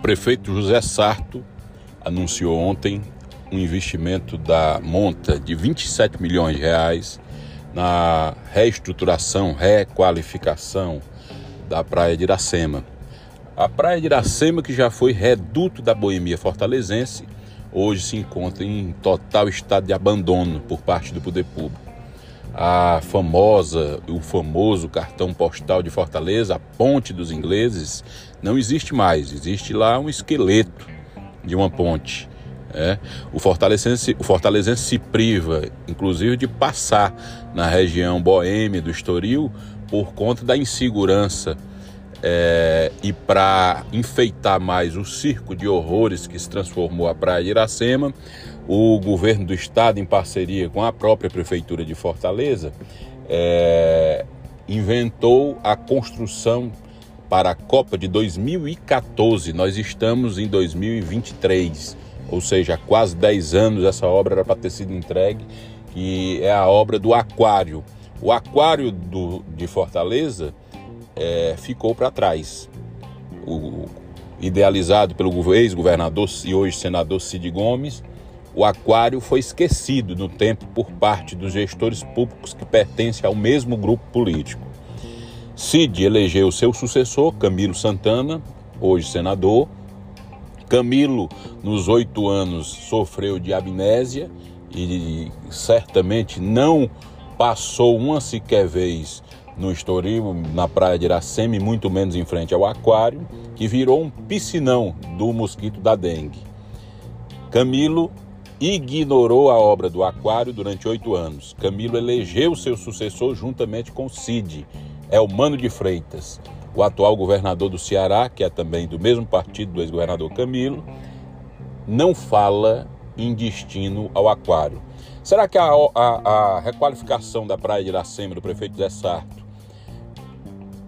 prefeito José Sarto anunciou ontem um investimento da monta de 27 milhões de reais na reestruturação, requalificação da Praia de Iracema. A Praia de Iracema, que já foi reduto da boemia fortalezense, hoje se encontra em total estado de abandono por parte do poder público. A famosa, o famoso cartão postal de Fortaleza, a Ponte dos Ingleses, não existe mais. Existe lá um esqueleto de uma ponte. É. O, fortalezense, o fortalezense se priva, inclusive, de passar na região boêmia do Estoril por conta da insegurança é, e para enfeitar mais o circo de horrores que se transformou a Praia de Iracema, o governo do estado, em parceria com a própria prefeitura de Fortaleza, é, inventou a construção para a Copa de 2014. Nós estamos em 2023, ou seja, há quase 10 anos essa obra era para ter sido entregue, que é a obra do Aquário. O Aquário do, de Fortaleza é, ficou para trás. O, idealizado pelo ex-governador e hoje senador Cid Gomes, o aquário foi esquecido no tempo por parte dos gestores públicos que pertencem ao mesmo grupo político. Cid elegeu seu sucessor, Camilo Santana, hoje senador. Camilo, nos oito anos, sofreu de amnésia e certamente não passou uma sequer vez no Estoril, na praia de Iracema e muito menos em frente ao aquário, que virou um piscinão do mosquito da dengue. Camilo ignorou a obra do aquário durante oito anos. Camilo elegeu seu sucessor juntamente com Cid, Elmano de Freitas, o atual governador do Ceará, que é também do mesmo partido do ex-governador Camilo, não fala em destino ao aquário. Será que a, a, a, requalificação da Praia de Iracema do prefeito Zé Sarto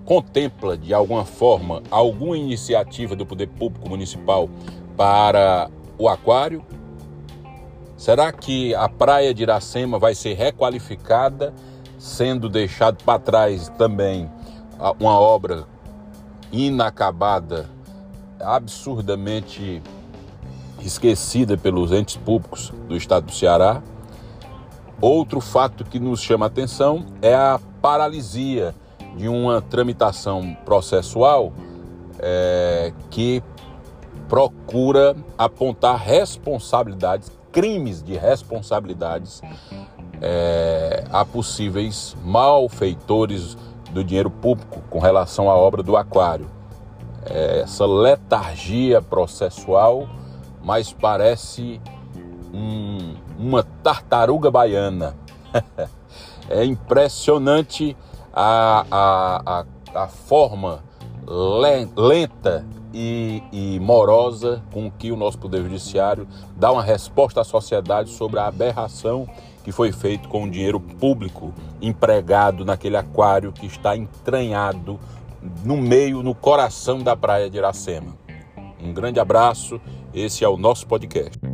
contempla de alguma forma alguma iniciativa do poder público municipal para o aquário? Será que a praia de Iracema vai ser requalificada, sendo deixado para trás também uma obra inacabada, absurdamente esquecida pelos entes públicos do estado do Ceará? Outro fato que nos chama a atenção é a paralisia de uma tramitação processual é, que procura apontar responsabilidades, crimes de responsabilidades é, a possíveis malfeitores do dinheiro público com relação à obra do aquário. É, essa letargia processual, mas parece um, uma tartaruga baiana. é impressionante a, a, a, a forma lenta e, e, morosa com que o nosso Poder Judiciário dá uma resposta à sociedade sobre a aberração que foi feito com o dinheiro público empregado naquele aquário que está entranhado no meio, no coração da praia de Iracema. Um grande abraço, esse é o nosso podcast.